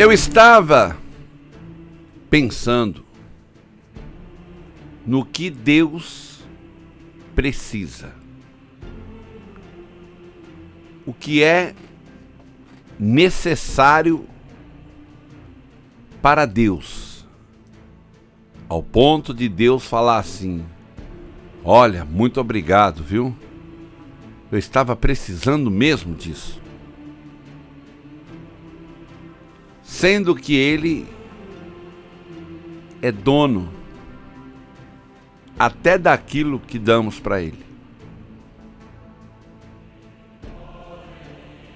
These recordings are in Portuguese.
Eu estava pensando no que Deus precisa. O que é necessário para Deus. Ao ponto de Deus falar assim: Olha, muito obrigado, viu? Eu estava precisando mesmo disso. Sendo que ele é dono até daquilo que damos para ele.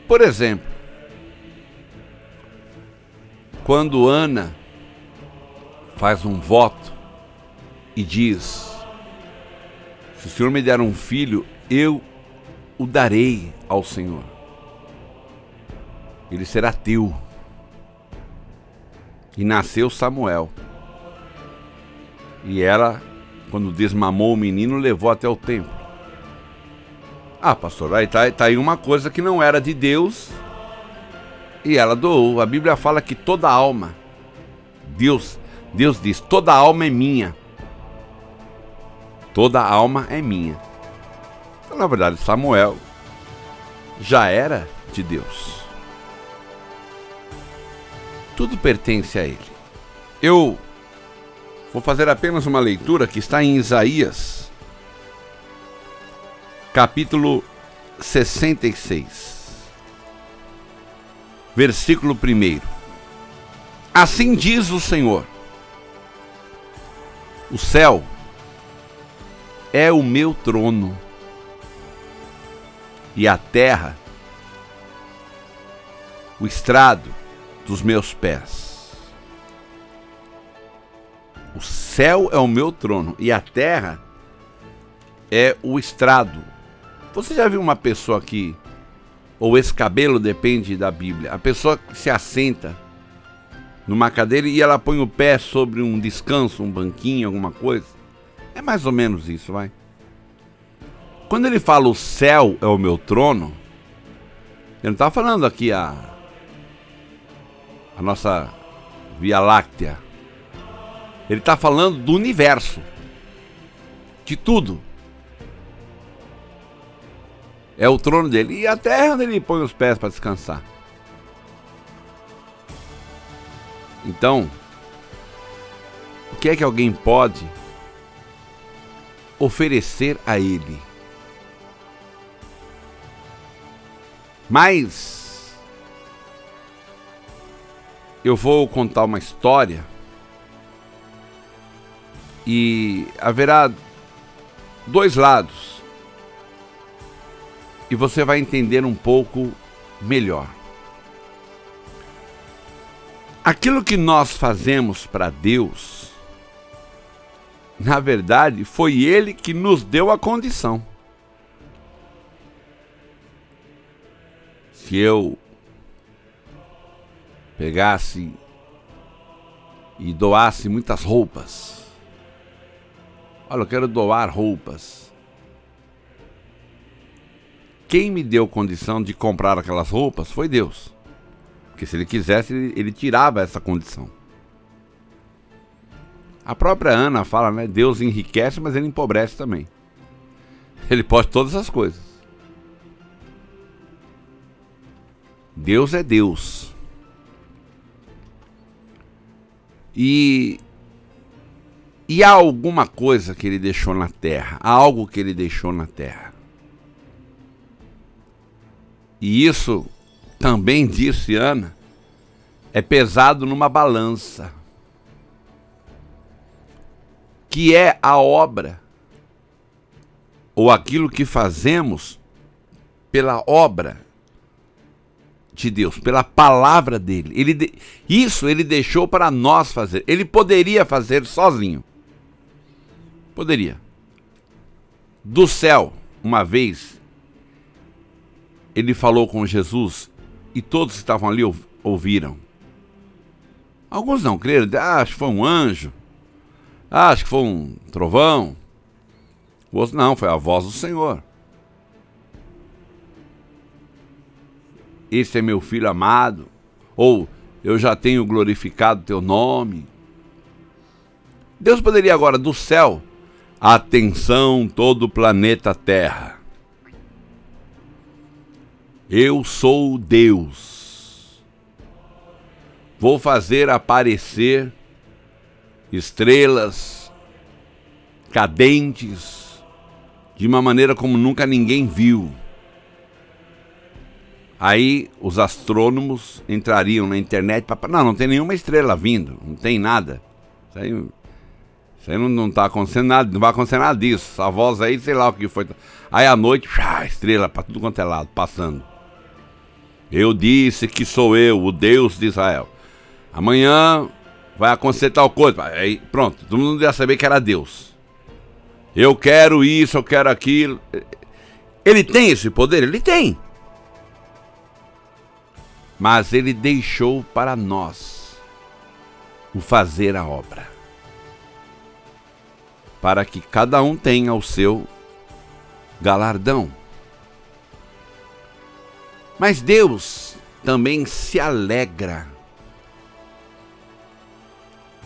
Por exemplo, quando Ana faz um voto e diz: Se o Senhor me der um filho, eu o darei ao Senhor. Ele será teu. E nasceu Samuel. E ela, quando desmamou o menino, levou até o templo. Ah, pastor, aí tá, tá aí uma coisa que não era de Deus e ela doou. A Bíblia fala que toda alma, Deus, Deus diz, toda alma é minha. Toda alma é minha. Então, na verdade, Samuel já era de Deus tudo pertence a Ele. Eu vou fazer apenas uma leitura que está em Isaías, capítulo 66, versículo 1. Assim diz o Senhor: O céu é o meu trono, e a terra, o estrado, dos meus pés. O céu é o meu trono e a terra é o estrado. Você já viu uma pessoa que, ou esse cabelo depende da Bíblia, a pessoa que se assenta numa cadeira e ela põe o pé sobre um descanso, um banquinho, alguma coisa? É mais ou menos isso, vai. Quando ele fala o céu é o meu trono, ele não está falando aqui a a nossa Via Láctea. Ele está falando do universo, de tudo. É o trono dele. E a terra onde ele põe os pés para descansar. Então, o que é que alguém pode oferecer a ele? Mas eu vou contar uma história e haverá dois lados e você vai entender um pouco melhor. Aquilo que nós fazemos para Deus, na verdade, foi Ele que nos deu a condição. Se eu pegasse e doasse muitas roupas. Olha, eu quero doar roupas. Quem me deu condição de comprar aquelas roupas foi Deus. Porque se ele quisesse, ele, ele tirava essa condição. A própria Ana fala, né? Deus enriquece, mas ele empobrece também. Ele pode todas as coisas. Deus é Deus. E e há alguma coisa que ele deixou na terra, há algo que ele deixou na terra. E isso também disse Ana, é pesado numa balança. Que é a obra ou aquilo que fazemos pela obra de Deus, pela palavra dele. Ele de... Isso ele deixou para nós fazer. Ele poderia fazer sozinho. Poderia. Do céu, uma vez, ele falou com Jesus e todos que estavam ali ouviram. Alguns não creram, ah, acho que foi um anjo, ah, acho que foi um trovão. O outro, não, foi a voz do Senhor. Esse é meu filho amado. Ou eu já tenho glorificado teu nome. Deus poderia agora do céu, atenção todo o planeta Terra. Eu sou Deus. Vou fazer aparecer estrelas cadentes de uma maneira como nunca ninguém viu. Aí os astrônomos entrariam na internet para. Não, não tem nenhuma estrela vindo, não tem nada. Isso aí, isso aí não, está acontecendo nada, não vai acontecer nada disso. Essa voz aí, sei lá o que foi. Aí à noite, pá, estrela para tudo quanto é lado, passando. Eu disse que sou eu, o Deus de Israel. Amanhã vai acontecer tal coisa. Aí pronto, todo mundo ia saber que era Deus. Eu quero isso, eu quero aquilo. Ele tem esse poder? Ele tem mas ele deixou para nós o fazer a obra, para que cada um tenha o seu galardão. Mas Deus também se alegra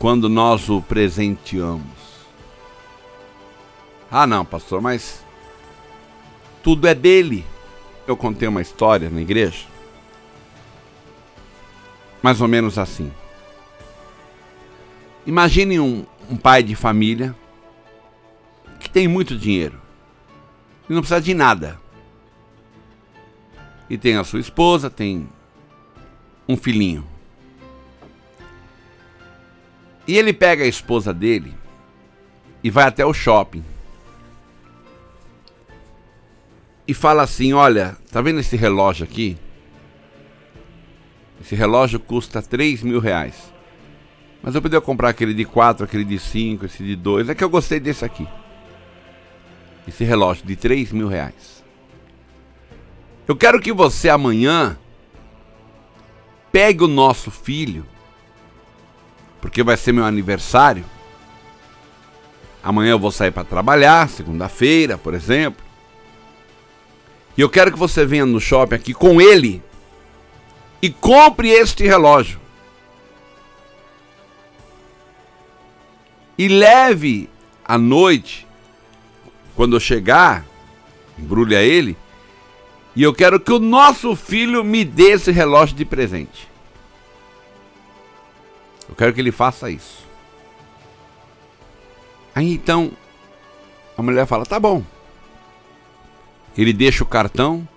quando nós o presenteamos. Ah, não, pastor, mas tudo é dele. Eu contei uma história na igreja mais ou menos assim. Imagine um, um pai de família que tem muito dinheiro e não precisa de nada. E tem a sua esposa, tem um filhinho. E ele pega a esposa dele e vai até o shopping. E fala assim: Olha, tá vendo esse relógio aqui? Esse relógio custa 3 mil reais. Mas eu poderia comprar aquele de 4, aquele de 5, esse de 2. É que eu gostei desse aqui. Esse relógio de 3 mil reais. Eu quero que você amanhã pegue o nosso filho, porque vai ser meu aniversário. Amanhã eu vou sair para trabalhar, segunda-feira, por exemplo. E eu quero que você venha no shopping aqui com ele e compre este relógio. E leve à noite, quando eu chegar, embrulha ele, e eu quero que o nosso filho me dê esse relógio de presente. Eu quero que ele faça isso. Aí então, a mulher fala: tá bom. Ele deixa o cartão.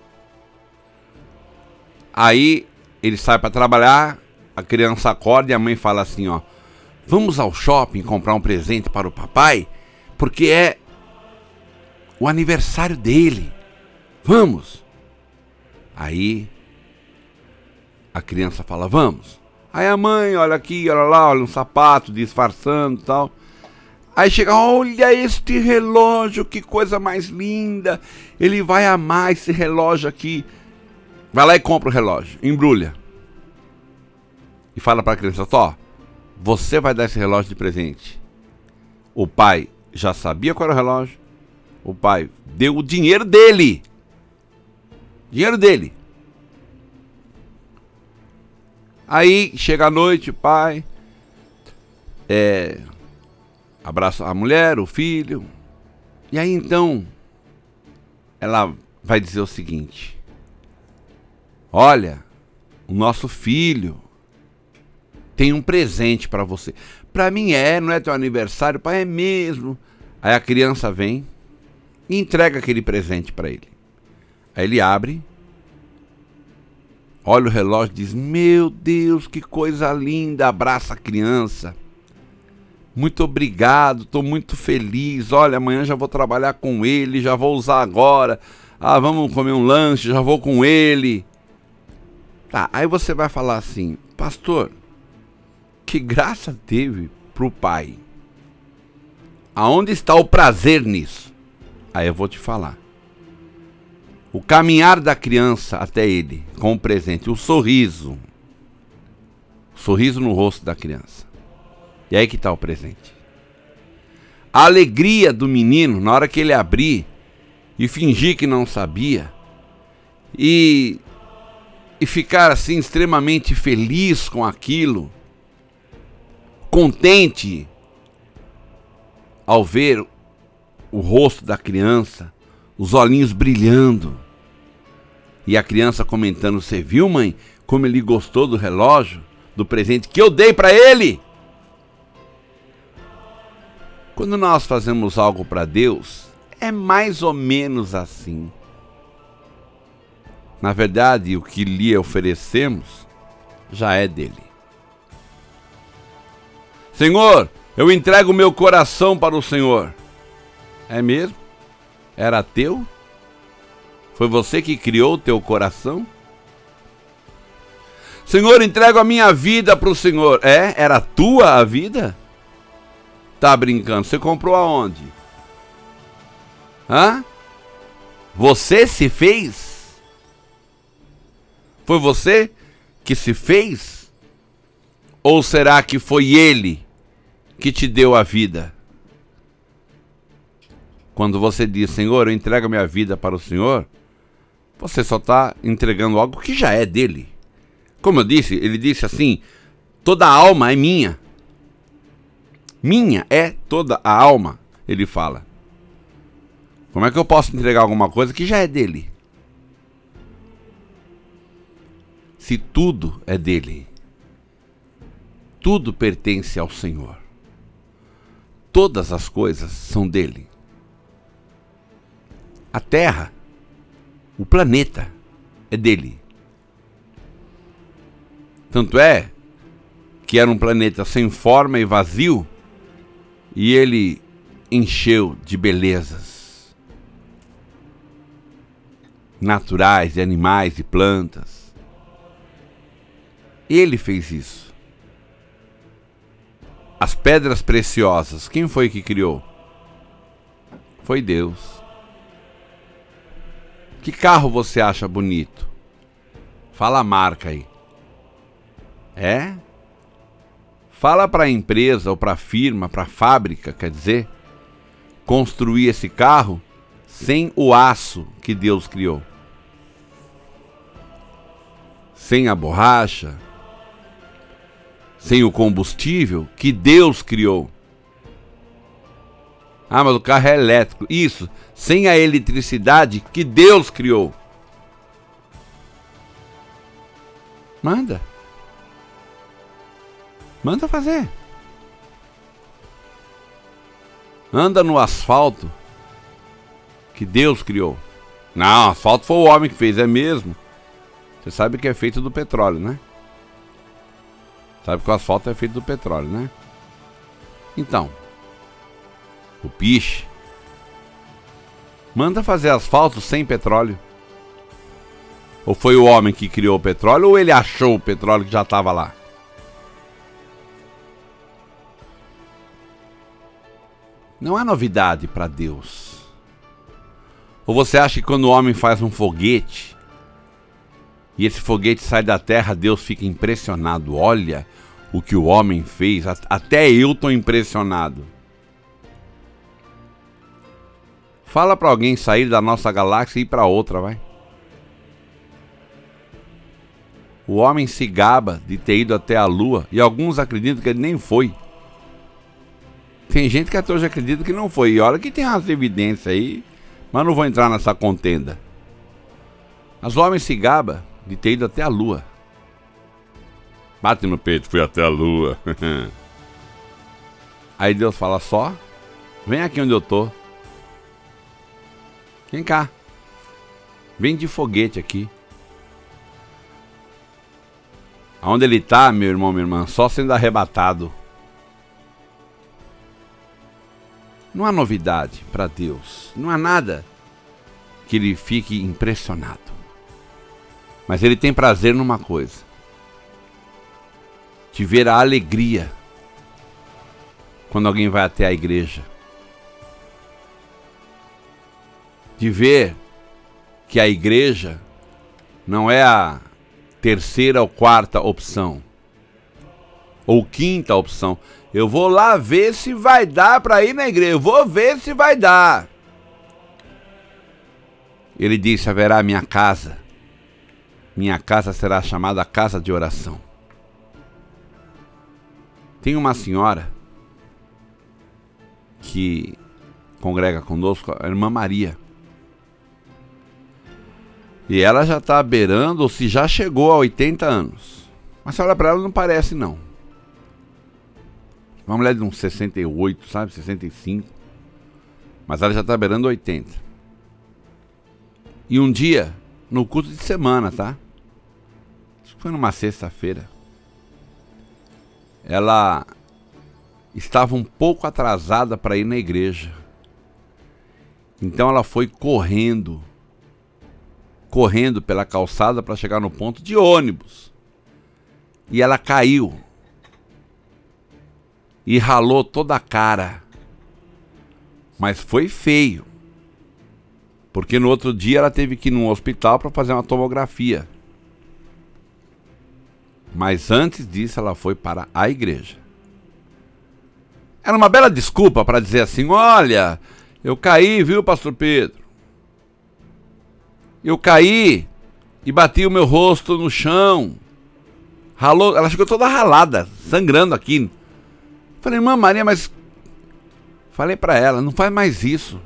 Aí ele sai para trabalhar, a criança acorda e a mãe fala assim, ó: "Vamos ao shopping comprar um presente para o papai, porque é o aniversário dele. Vamos." Aí a criança fala: "Vamos." Aí a mãe, olha aqui, olha lá, olha um sapato disfarçando, tal. Aí chega, olha este relógio, que coisa mais linda. Ele vai amar esse relógio aqui. Vai lá e compra o relógio, embrulha. E fala para a criança: Ó, você vai dar esse relógio de presente. O pai já sabia qual era o relógio. O pai deu o dinheiro dele. Dinheiro dele. Aí chega a noite, o pai é, abraça a mulher, o filho. E aí então ela vai dizer o seguinte: Olha, o nosso filho tem um presente para você. Para mim é, não é teu aniversário, pai, é mesmo. Aí a criança vem e entrega aquele presente para ele. Aí ele abre, olha o relógio e diz: Meu Deus, que coisa linda! Abraça a criança. Muito obrigado, estou muito feliz. Olha, amanhã já vou trabalhar com ele, já vou usar agora. Ah, vamos comer um lanche, já vou com ele. Tá, aí você vai falar assim, pastor, que graça teve pro pai? Aonde está o prazer nisso? Aí eu vou te falar. O caminhar da criança até ele com o presente, o sorriso. O sorriso no rosto da criança. E aí que está o presente. A alegria do menino na hora que ele abrir e fingir que não sabia. E e ficar assim extremamente feliz com aquilo, contente ao ver o rosto da criança, os olhinhos brilhando. E a criança comentando: Você viu, mãe, como ele gostou do relógio, do presente que eu dei para ele? Quando nós fazemos algo para Deus, é mais ou menos assim. Na verdade, o que lhe oferecemos já é dele. Senhor, eu entrego meu coração para o Senhor. É mesmo? Era teu? Foi você que criou o teu coração? Senhor, entrego a minha vida para o Senhor. É? Era tua a vida? Tá brincando? Você comprou aonde? Hã? Você se fez? Foi você que se fez? Ou será que foi ele que te deu a vida? Quando você diz, Senhor, eu entrego minha vida para o Senhor, você só está entregando algo que já é dele. Como eu disse, ele disse assim: toda a alma é minha. Minha é toda a alma, ele fala. Como é que eu posso entregar alguma coisa que já é dele? Se tudo é dele, tudo pertence ao Senhor. Todas as coisas são dele a Terra, o planeta, é dele. Tanto é que era um planeta sem forma e vazio, e ele encheu de belezas naturais, de animais e plantas. Ele fez isso. As pedras preciosas, quem foi que criou? Foi Deus. Que carro você acha bonito? Fala a marca aí. É? Fala para a empresa ou para a firma, para a fábrica, quer dizer, construir esse carro sem o aço que Deus criou. Sem a borracha, sem o combustível que Deus criou. Ah, mas o carro é elétrico. Isso, sem a eletricidade que Deus criou. Manda. Manda fazer. Anda no asfalto que Deus criou. Não, asfalto foi o homem que fez, é mesmo. Você sabe que é feito do petróleo, né? Sabe que o asfalto é feito do petróleo, né? Então, o piche, manda fazer asfalto sem petróleo. Ou foi o homem que criou o petróleo, ou ele achou o petróleo que já estava lá? Não é novidade para Deus. Ou você acha que quando o homem faz um foguete e esse foguete sai da terra, Deus fica impressionado? Olha o que o homem fez, até eu estou impressionado. Fala para alguém sair da nossa galáxia e ir para outra, vai. O homem se gaba de ter ido até a Lua e alguns acreditam que ele nem foi. Tem gente que até hoje acredita que não foi. E olha que tem as evidências aí, mas não vou entrar nessa contenda. Mas o homem se gaba de ter ido até a Lua. Bate no peito, fui até a Lua. aí Deus fala só, vem aqui onde eu tô. Vem cá. Vem de foguete aqui. Aonde ele está, meu irmão, minha irmã, só sendo arrebatado. Não há novidade para Deus. Não há nada que ele fique impressionado. Mas ele tem prazer numa coisa: de ver a alegria quando alguém vai até a igreja. de ver que a igreja não é a terceira ou quarta opção, ou quinta opção. Eu vou lá ver se vai dar para ir na igreja. Eu vou ver se vai dar. Ele disse: haverá minha casa minha casa será chamada casa de oração. Tem uma senhora que congrega conosco, a irmã Maria. E ela já está beirando, ou se já chegou a 80 anos. Mas se olha para ela, não parece não. Uma mulher de uns 68, sabe? 65. Mas ela já está beirando 80. E um dia, no culto de semana, tá? Acho que foi numa sexta-feira. Ela estava um pouco atrasada para ir na igreja. Então ela foi correndo, correndo pela calçada para chegar no ponto de ônibus. E ela caiu. E ralou toda a cara. Mas foi feio. Porque no outro dia ela teve que ir num hospital para fazer uma tomografia. Mas antes disso ela foi para a igreja. Era uma bela desculpa para dizer assim: olha, eu caí, viu, pastor Pedro? Eu caí e bati o meu rosto no chão. Ralou, ela ficou toda ralada, sangrando aqui. Falei, irmã Maria, mas. Falei para ela, não faz mais isso.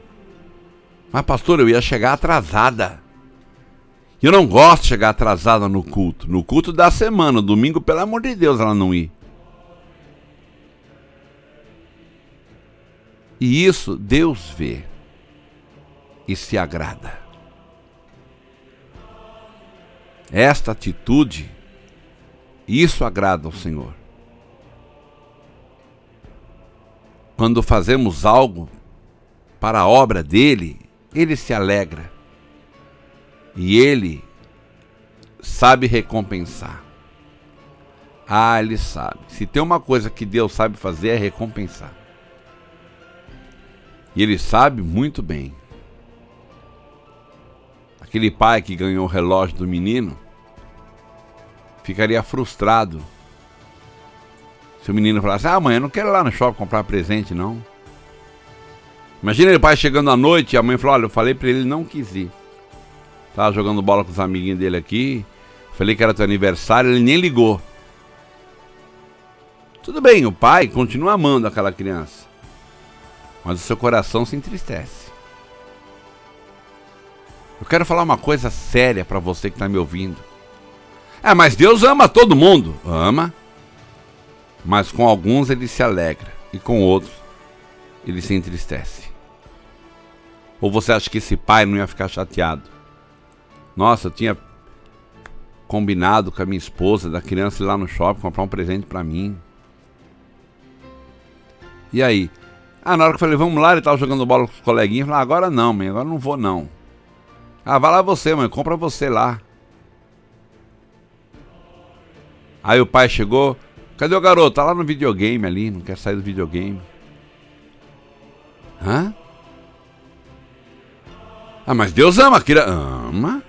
Mas, pastor, eu ia chegar atrasada. Eu não gosto de chegar atrasada no culto. No culto da semana, domingo, pelo amor de Deus, ela não ir. E isso Deus vê e se agrada. Esta atitude, isso agrada ao Senhor. Quando fazemos algo para a obra dele, ele se alegra. E ele sabe recompensar. Ah, ele sabe. Se tem uma coisa que Deus sabe fazer é recompensar. E ele sabe muito bem. Aquele pai que ganhou o relógio do menino ficaria frustrado se o menino falasse: Ah, mãe, eu não quero ir lá no shopping comprar presente, não. Imagina o pai chegando à noite e a mãe falou: Olha, eu falei para ele, não quis ir. Tava jogando bola com os amiguinhos dele aqui. Falei que era teu aniversário, ele nem ligou. Tudo bem, o pai continua amando aquela criança mas o seu coração se entristece. Eu quero falar uma coisa séria para você que está me ouvindo. É, mas Deus ama todo mundo. Ama. Mas com alguns ele se alegra e com outros ele se entristece. Ou você acha que esse pai não ia ficar chateado? Nossa, eu tinha combinado com a minha esposa da criança ir lá no shopping comprar um presente para mim. E aí? Ah, na hora que eu falei, vamos lá, ele tava jogando bola com os coleguinhas. Eu falei, ah, agora não, mãe, agora não vou não. Ah, vai lá você, mãe, compra você lá. Aí o pai chegou, cadê o garoto? Tá lá no videogame ali, não quer sair do videogame. Hã? Ah, mas Deus ama, criança. Ama?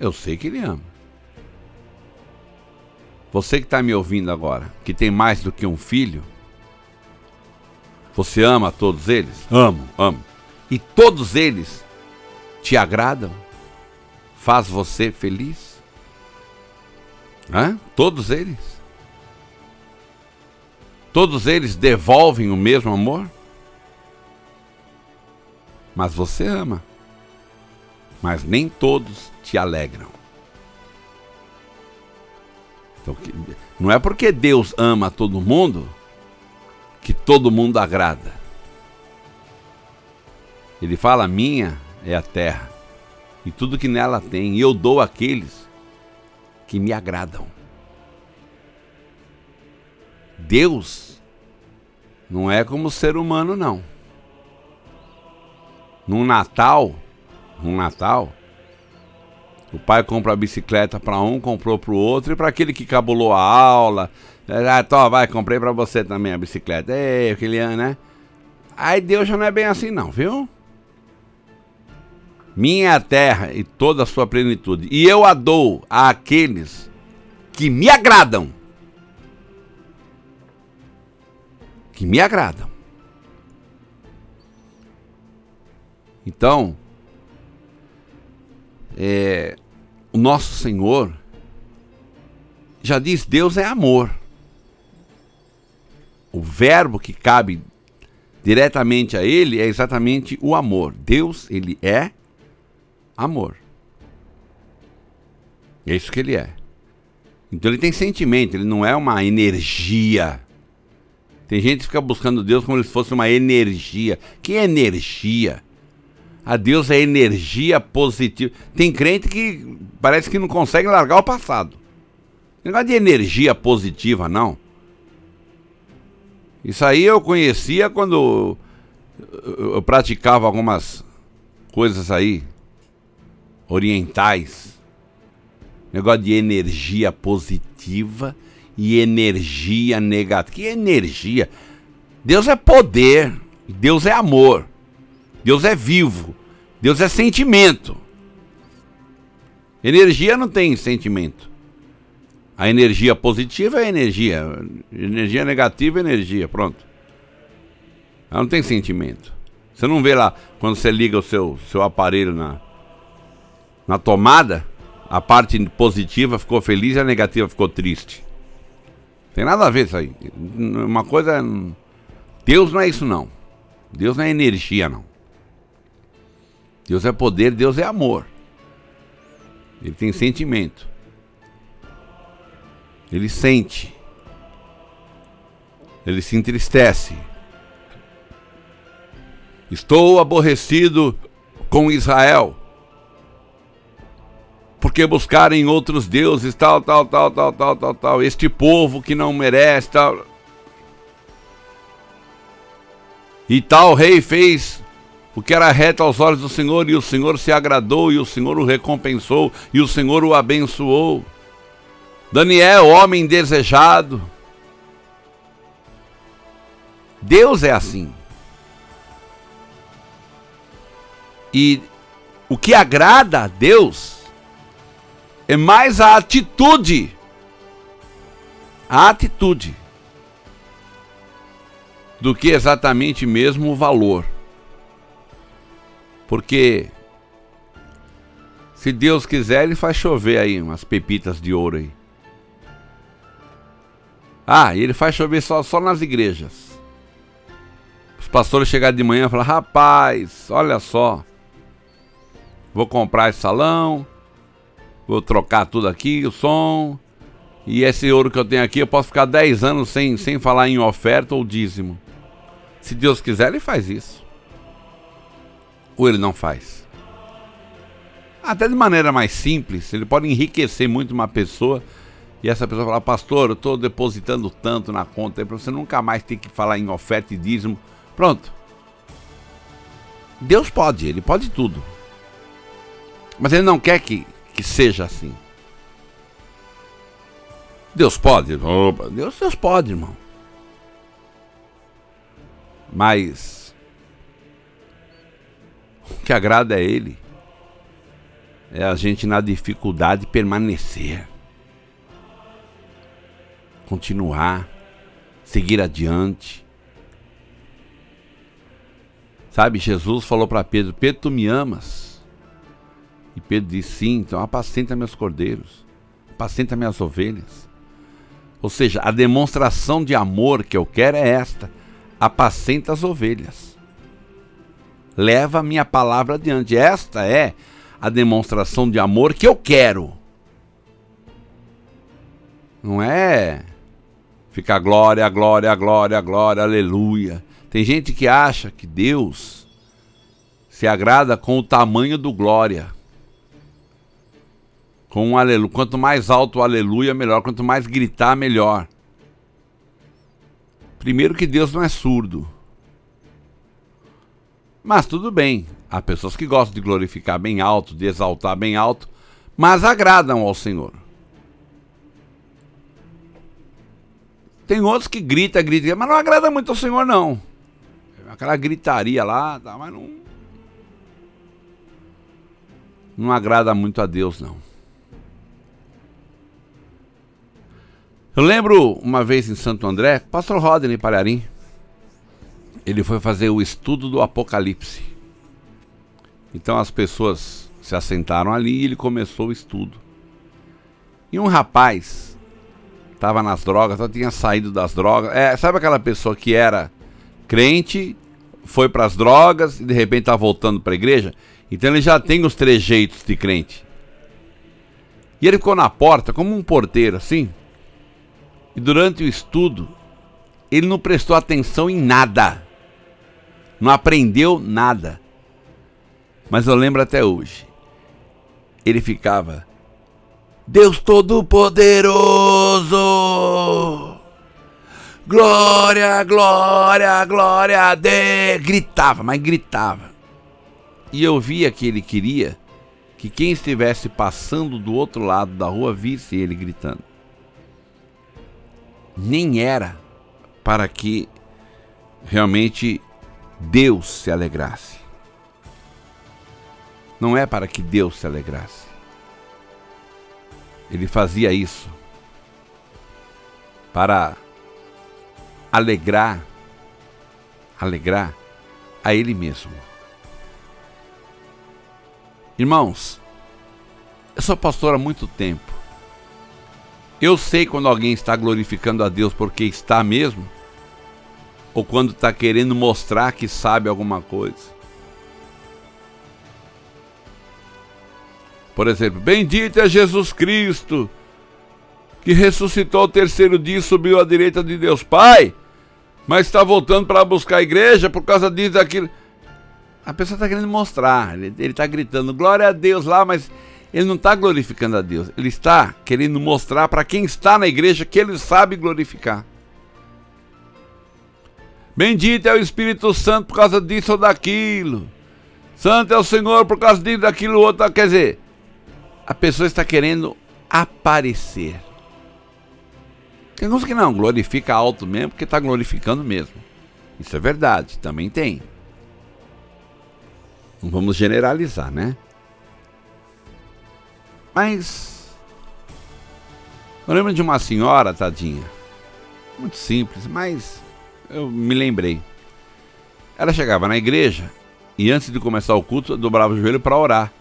Eu sei que ele ama. Você que está me ouvindo agora, que tem mais do que um filho, você ama todos eles? Amo, amo. E todos eles te agradam? Faz você feliz? Hã? Todos eles? Todos eles devolvem o mesmo amor? Mas você ama. Mas nem todos te alegram. Então, não é porque Deus ama todo mundo que todo mundo agrada. Ele fala: Minha é a terra, e tudo que nela tem, e eu dou àqueles que me agradam. Deus não é como ser humano, não. No Natal, no Natal, o pai compra a bicicleta para um, comprou para o outro, e para aquele que cabulou a aula, ah, tô, vai, comprei para você também a bicicleta. Ei, Kilian, né? Aí Deus já não é bem assim, não, viu? Minha terra e toda a sua plenitude, e eu a dou àqueles que me agradam. Que me agradam. Então, é, o nosso Senhor já diz: Deus é amor. O verbo que cabe diretamente a ele é exatamente o amor. Deus, ele é amor. É isso que ele é. Então ele tem sentimento, ele não é uma energia. Tem gente que fica buscando Deus como se fosse uma energia. Que energia? A Deus é energia positiva. Tem crente que parece que não consegue largar o passado. Negócio de energia positiva, não. Isso aí eu conhecia quando eu praticava algumas coisas aí orientais. Negócio de energia positiva e energia negativa. Que energia? Deus é poder, Deus é amor, Deus é vivo, Deus é sentimento. Energia não tem sentimento. A energia positiva é energia, energia negativa é energia, pronto. Ela não tem sentimento. Você não vê lá quando você liga o seu, seu aparelho na, na tomada, a parte positiva ficou feliz e a negativa ficou triste. Tem nada a ver isso aí. Uma coisa. Deus não é isso não. Deus não é energia não. Deus é poder, Deus é amor. Ele tem sentimento. Ele sente. Ele se entristece. Estou aborrecido com Israel. Porque buscarem outros deuses, tal, tal, tal, tal, tal, tal, tal. Este povo que não merece, tal. E tal rei fez o que era reto aos olhos do Senhor, e o Senhor se agradou, e o Senhor o recompensou, e o Senhor o abençoou. Daniel, homem desejado. Deus é assim. E o que agrada a Deus é mais a atitude. A atitude. Do que exatamente mesmo o valor. Porque se Deus quiser, ele faz chover aí umas pepitas de ouro aí. Ah, e ele faz chover só, só nas igrejas. Os pastores chegarem de manhã e falar: Rapaz, olha só. Vou comprar esse salão. Vou trocar tudo aqui, o som. E esse ouro que eu tenho aqui, eu posso ficar 10 anos sem, sem falar em oferta ou dízimo. Se Deus quiser, ele faz isso. Ou ele não faz. Até de maneira mais simples, ele pode enriquecer muito uma pessoa e essa pessoa fala, pastor, eu estou depositando tanto na conta para você nunca mais ter que falar em oferta e dízimo. Pronto. Deus pode, ele pode tudo. Mas ele não quer que, que seja assim. Deus pode? Deus, Deus pode, irmão. Mas o que agrada é Ele. É a gente na dificuldade permanecer continuar, seguir adiante. Sabe, Jesus falou para Pedro: Pedro, tu me amas? E Pedro disse: Sim, então apacenta meus cordeiros, apacenta minhas ovelhas. Ou seja, a demonstração de amor que eu quero é esta: apacenta as ovelhas. Leva a minha palavra adiante. Esta é a demonstração de amor que eu quero. Não é Fica glória, glória, glória, glória, aleluia. Tem gente que acha que Deus se agrada com o tamanho do glória. Com um aleluia. Quanto mais alto o aleluia, melhor. Quanto mais gritar, melhor. Primeiro que Deus não é surdo. Mas tudo bem. Há pessoas que gostam de glorificar bem alto, de exaltar bem alto, mas agradam ao Senhor. Tem outros que grita, grita, mas não agrada muito ao Senhor, não. Aquela gritaria lá, tá, mas não. Não agrada muito a Deus, não. Eu lembro uma vez em Santo André, pastor Rodney Palharim, ele foi fazer o estudo do Apocalipse. Então as pessoas se assentaram ali e ele começou o estudo. E um rapaz estava nas drogas, só tinha saído das drogas. É, sabe aquela pessoa que era crente, foi para as drogas e de repente está voltando para a igreja? Então ele já tem os trejeitos de crente. E ele ficou na porta como um porteiro assim. E durante o estudo, ele não prestou atenção em nada. Não aprendeu nada. Mas eu lembro até hoje. Ele ficava Deus Todo-Poderoso. Glória, glória, glória a Deus. Gritava, mas gritava. E eu via que ele queria que quem estivesse passando do outro lado da rua visse ele gritando. Nem era para que realmente Deus se alegrasse. Não é para que Deus se alegrasse. Ele fazia isso para alegrar, alegrar a ele mesmo. Irmãos, eu sou pastor há muito tempo. Eu sei quando alguém está glorificando a Deus porque está mesmo, ou quando está querendo mostrar que sabe alguma coisa. Por exemplo, bendito é Jesus Cristo, que ressuscitou o terceiro dia e subiu à direita de Deus Pai, mas está voltando para buscar a igreja por causa disso, daquilo. A pessoa está querendo mostrar, ele está gritando glória a Deus lá, mas ele não está glorificando a Deus, ele está querendo mostrar para quem está na igreja que ele sabe glorificar. Bendito é o Espírito Santo por causa disso ou daquilo. Santo é o Senhor por causa disso, daquilo outro. Quer dizer, a pessoa está querendo aparecer. Tem uns que não, glorifica alto mesmo porque está glorificando mesmo. Isso é verdade, também tem. Não vamos generalizar, né? Mas. Eu lembro de uma senhora, tadinha. Muito simples, mas eu me lembrei. Ela chegava na igreja e antes de começar o culto, dobrava o joelho para orar.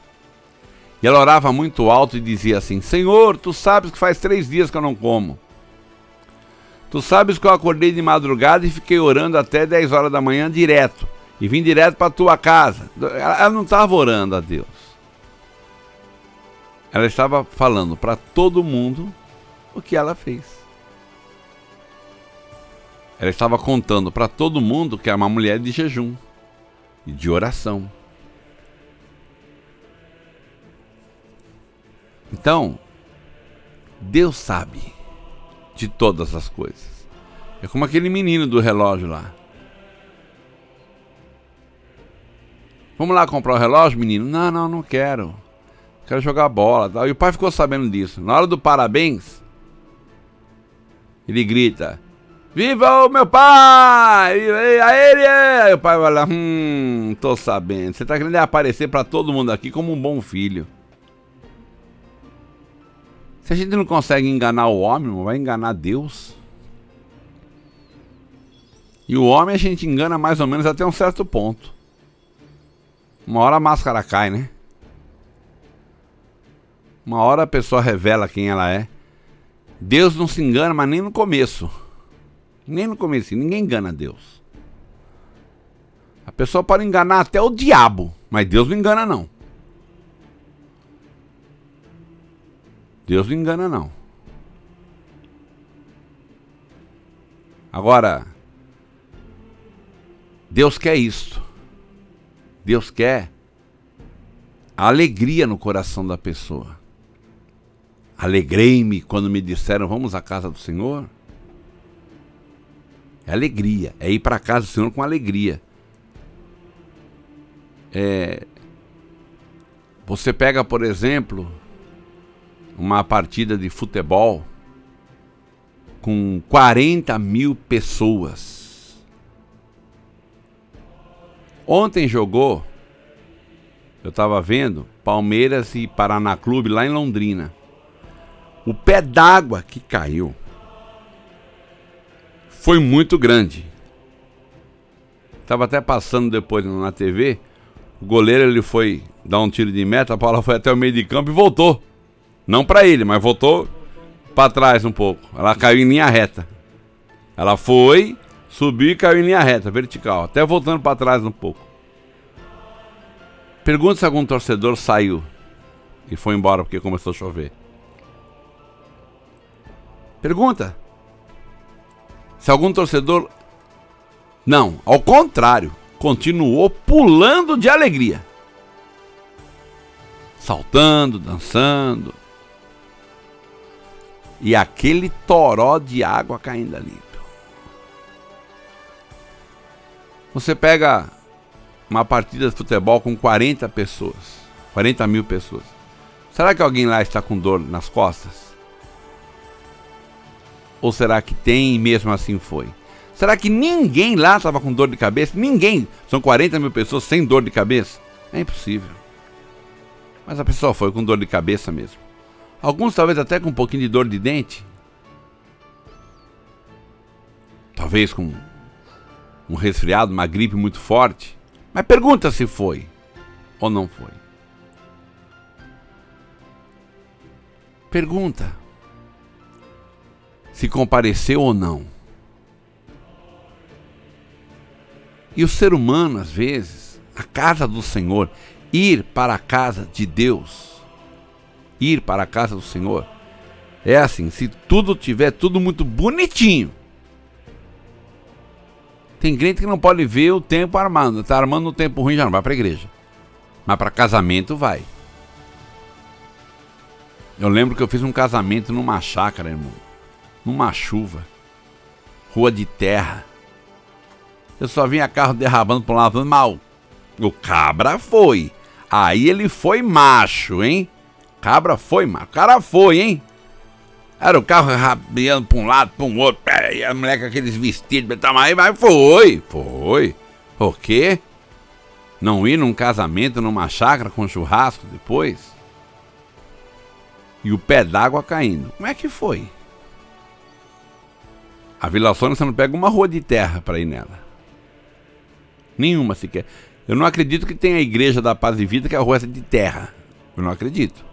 E ela orava muito alto e dizia assim: Senhor, tu sabes que faz três dias que eu não como. Tu sabes que eu acordei de madrugada e fiquei orando até 10 horas da manhã direto. E vim direto para tua casa. Ela não estava orando a Deus. Ela estava falando para todo mundo o que ela fez. Ela estava contando para todo mundo que era uma mulher de jejum e de oração. Então, Deus sabe de todas as coisas. É como aquele menino do relógio lá. Vamos lá comprar o relógio, menino? Não, não, não quero. Quero jogar bola. Tal. E o pai ficou sabendo disso. Na hora do parabéns, ele grita: Viva o meu pai! A ele é! O pai vai lá: Hum, tô sabendo. Você tá querendo aparecer para todo mundo aqui como um bom filho. Se a gente não consegue enganar o homem, vai enganar Deus. E o homem a gente engana mais ou menos até um certo ponto. Uma hora a máscara cai, né? Uma hora a pessoa revela quem ela é. Deus não se engana, mas nem no começo. Nem no começo. Ninguém engana Deus. A pessoa pode enganar até o diabo, mas Deus não engana não. Deus não engana, não. Agora, Deus quer isso. Deus quer a alegria no coração da pessoa. Alegrei-me quando me disseram vamos à casa do Senhor. É alegria, é ir para casa do Senhor com alegria. É, você pega, por exemplo, uma partida de futebol com 40 mil pessoas. Ontem jogou, eu estava vendo, Palmeiras e Paraná Clube lá em Londrina. O pé d'água que caiu foi muito grande. Estava até passando depois na TV. O goleiro ele foi dar um tiro de meta, a bola foi até o meio de campo e voltou. Não para ele, mas voltou para trás um pouco. Ela caiu em linha reta. Ela foi, subiu e caiu em linha reta, vertical, até voltando para trás um pouco. Pergunta se algum torcedor saiu e foi embora porque começou a chover. Pergunta. Se algum torcedor. Não, ao contrário, continuou pulando de alegria. Saltando, dançando. E aquele toró de água caindo ali. Você pega uma partida de futebol com 40 pessoas, 40 mil pessoas. Será que alguém lá está com dor nas costas? Ou será que tem e mesmo assim foi? Será que ninguém lá estava com dor de cabeça? Ninguém. São 40 mil pessoas sem dor de cabeça? É impossível. Mas a pessoa foi com dor de cabeça mesmo. Alguns talvez até com um pouquinho de dor de dente. Talvez com um resfriado, uma gripe muito forte. Mas pergunta se foi ou não foi. Pergunta se compareceu ou não. E o ser humano, às vezes, a casa do Senhor, ir para a casa de Deus, ir para a casa do Senhor, é assim: se tudo tiver tudo muito bonitinho, tem crente que não pode ver o tempo armando. Está armando no tempo ruim, já não vai para a igreja. Mas para casamento vai. Eu lembro que eu fiz um casamento numa chácara, irmão. Numa chuva. Rua de terra. Eu só vinha carro derrabando para um lado, mal. O cabra foi. Aí ele foi macho, hein? Cabra foi macho. O cara foi, hein? Era o carro rabiando pra um lado, pra um outro. E a mulher com aqueles vestidos tamanho, mas foi, foi. O quê? Não ir num casamento, numa chácara com churrasco depois? E o pé d'água caindo. Como é que foi? A Vila Sônia você não pega uma rua de terra para ir nela. Nenhuma sequer. Eu não acredito que tenha a igreja da paz e vida que a rua é de terra. Eu não acredito.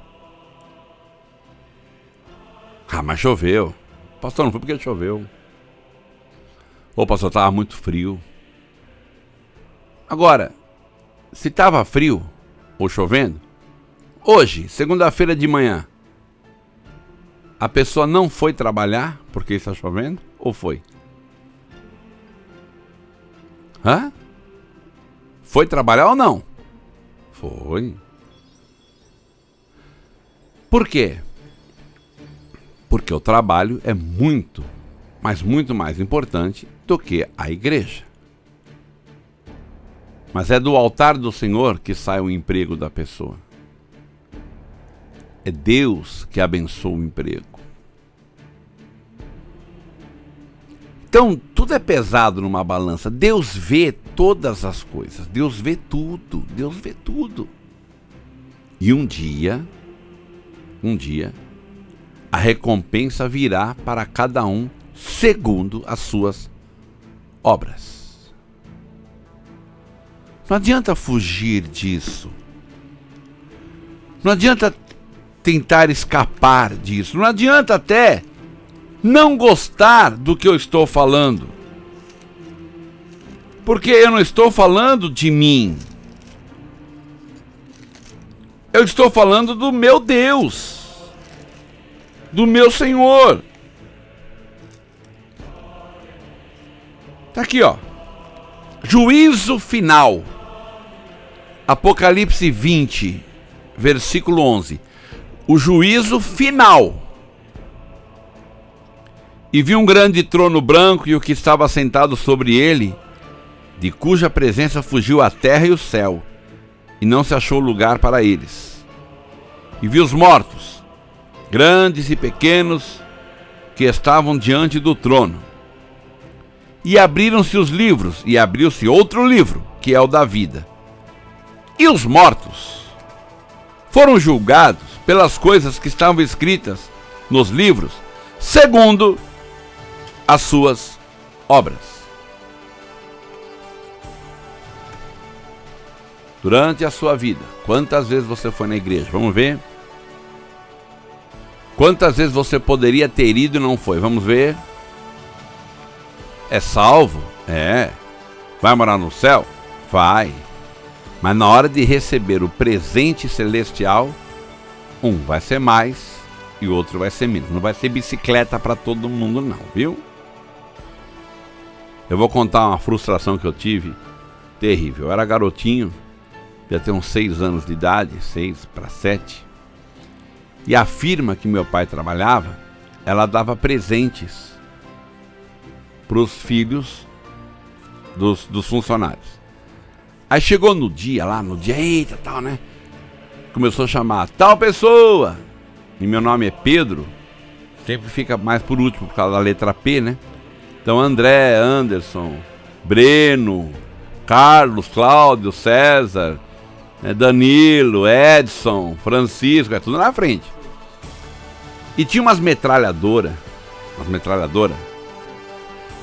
Ah, mas choveu. Pastor, não foi porque choveu. Ô, pastor, estava muito frio. Agora, se estava frio ou chovendo, hoje, segunda-feira de manhã, a pessoa não foi trabalhar porque está chovendo ou foi? Hã? Foi trabalhar ou não? Foi. Por quê? Porque o trabalho é muito, mas muito mais importante do que a igreja. Mas é do altar do Senhor que sai o emprego da pessoa. É Deus que abençoa o emprego. Então, tudo é pesado numa balança. Deus vê todas as coisas. Deus vê tudo. Deus vê tudo. E um dia, um dia, a recompensa virá para cada um segundo as suas obras. Não adianta fugir disso. Não adianta tentar escapar disso. Não adianta até não gostar do que eu estou falando. Porque eu não estou falando de mim. Eu estou falando do meu Deus do meu Senhor. Tá aqui, ó. Juízo final. Apocalipse 20, versículo 11. O juízo final. E vi um grande trono branco e o que estava sentado sobre ele, de cuja presença fugiu a terra e o céu, e não se achou lugar para eles. E vi os mortos grandes e pequenos, que estavam diante do trono. E abriram-se os livros, e abriu-se outro livro, que é o da vida. E os mortos foram julgados pelas coisas que estavam escritas nos livros, segundo as suas obras. Durante a sua vida, quantas vezes você foi na igreja? Vamos ver. Quantas vezes você poderia ter ido e não foi? Vamos ver. É salvo? É. Vai morar no céu? Vai. Mas na hora de receber o presente celestial, um vai ser mais e o outro vai ser menos. Não vai ser bicicleta para todo mundo, não, viu? Eu vou contar uma frustração que eu tive terrível. Eu era garotinho, ia ter uns seis anos de idade, seis para sete. E a firma que meu pai trabalhava, ela dava presentes para os filhos dos, dos funcionários. Aí chegou no dia lá, no dia, eita, tal, né? Começou a chamar tal pessoa. E meu nome é Pedro. Sempre fica mais por último por causa da letra P, né? Então, André, Anderson, Breno, Carlos, Cláudio, César, né, Danilo, Edson, Francisco, é tudo na frente. E tinha umas metralhadoras, umas metralhadoras,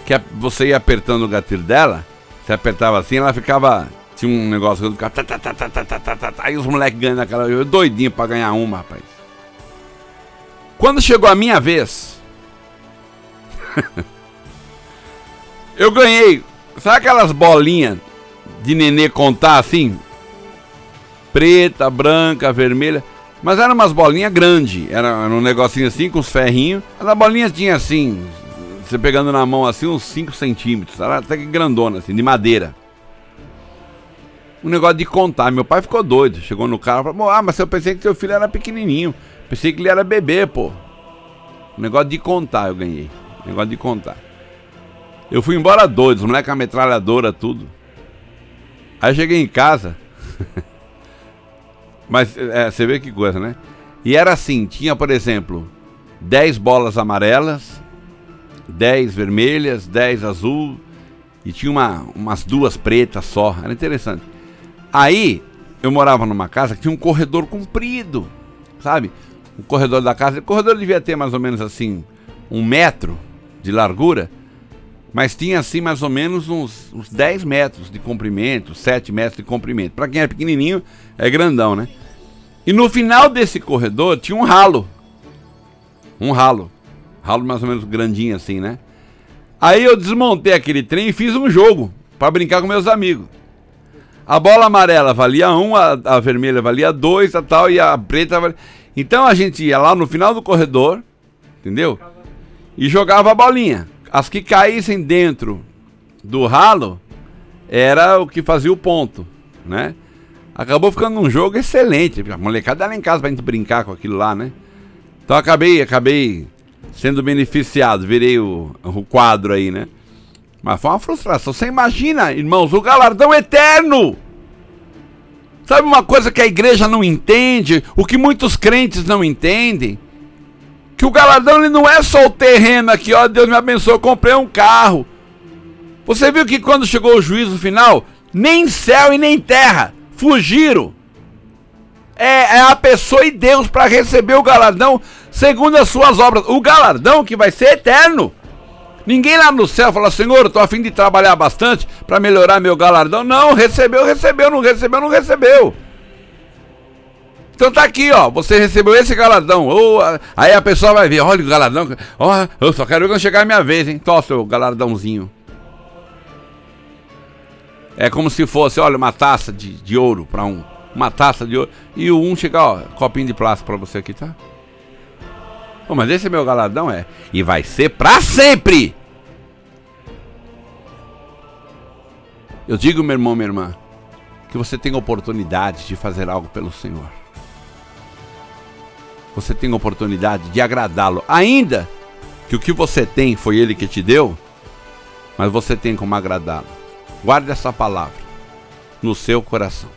que você ia apertando o gatilho dela, você apertava assim, ela ficava. Tinha um negócio do cara. Tá, tá, tá, aí os moleques ganham naquela. Doidinho pra ganhar uma, rapaz. Quando chegou a minha vez. eu ganhei. Sabe aquelas bolinhas de nenê contar assim? Preta, branca, vermelha. Mas eram umas bolinhas grandes. Era, um negocinho assim com os ferrinhos. A bolinha tinha assim, você pegando na mão assim, uns 5 centímetros. Era até que grandona, assim, de madeira. Um negócio de contar. Meu pai ficou doido. Chegou no carro e falou: Ah, mas eu pensei que seu filho era pequenininho. Pensei que ele era bebê, pô. Um negócio de contar eu ganhei. Um negócio de contar. Eu fui embora doido, os moleques com a metralhadora, tudo. Aí cheguei em casa. Mas é, você vê que coisa, né? E era assim, tinha, por exemplo, 10 bolas amarelas, 10 vermelhas, 10 azul e tinha uma, umas duas pretas só. Era interessante. Aí eu morava numa casa que tinha um corredor comprido, sabe? O corredor da casa, o corredor devia ter mais ou menos assim um metro de largura, mas tinha assim mais ou menos uns, uns 10 metros de comprimento, 7 metros de comprimento. Para quem é pequenininho, é grandão, né? E no final desse corredor tinha um ralo. Um ralo. Ralo mais ou menos grandinho assim, né? Aí eu desmontei aquele trem e fiz um jogo para brincar com meus amigos. A bola amarela valia um, a, a vermelha valia dois, a tal, e a preta valia... Então a gente ia lá no final do corredor, entendeu? E jogava a bolinha. As que caíssem dentro do ralo era o que fazia o ponto, né? Acabou ficando um jogo excelente. A molecada lá em casa pra gente brincar com aquilo lá, né? Então acabei, acabei sendo beneficiado, virei o, o quadro aí, né? Mas foi uma frustração. Você imagina, irmãos, o galardão eterno. Sabe uma coisa que a igreja não entende, o que muitos crentes não entendem? Que o galardão ele não é só o terreno aqui, ó, Deus me abençoe, comprei um carro. Você viu que quando chegou o juízo final, nem céu e nem terra fugiram. É, é a pessoa e Deus para receber o galardão segundo as suas obras. O galardão que vai ser eterno. Ninguém lá no céu fala, Senhor, estou a fim de trabalhar bastante para melhorar meu galardão. Não, recebeu, recebeu, não recebeu, não recebeu. Então tá aqui, ó. Você recebeu esse galardão. Ou, aí a pessoa vai ver, olha o galardão. Ó, eu só quero ver quando chegar a minha vez, hein? Tó, seu galardãozinho. É como se fosse, olha, uma taça de, de ouro para um. Uma taça de ouro. E o um chegar, ó, copinho de plástico para você aqui, tá? Mas esse é meu galardão, é. E vai ser pra sempre! Eu digo, meu irmão, minha irmã, que você tem oportunidade de fazer algo pelo Senhor você tem oportunidade de agradá-lo, ainda que o que você tem foi ele que te deu, mas você tem como agradá-lo. Guarde essa palavra no seu coração.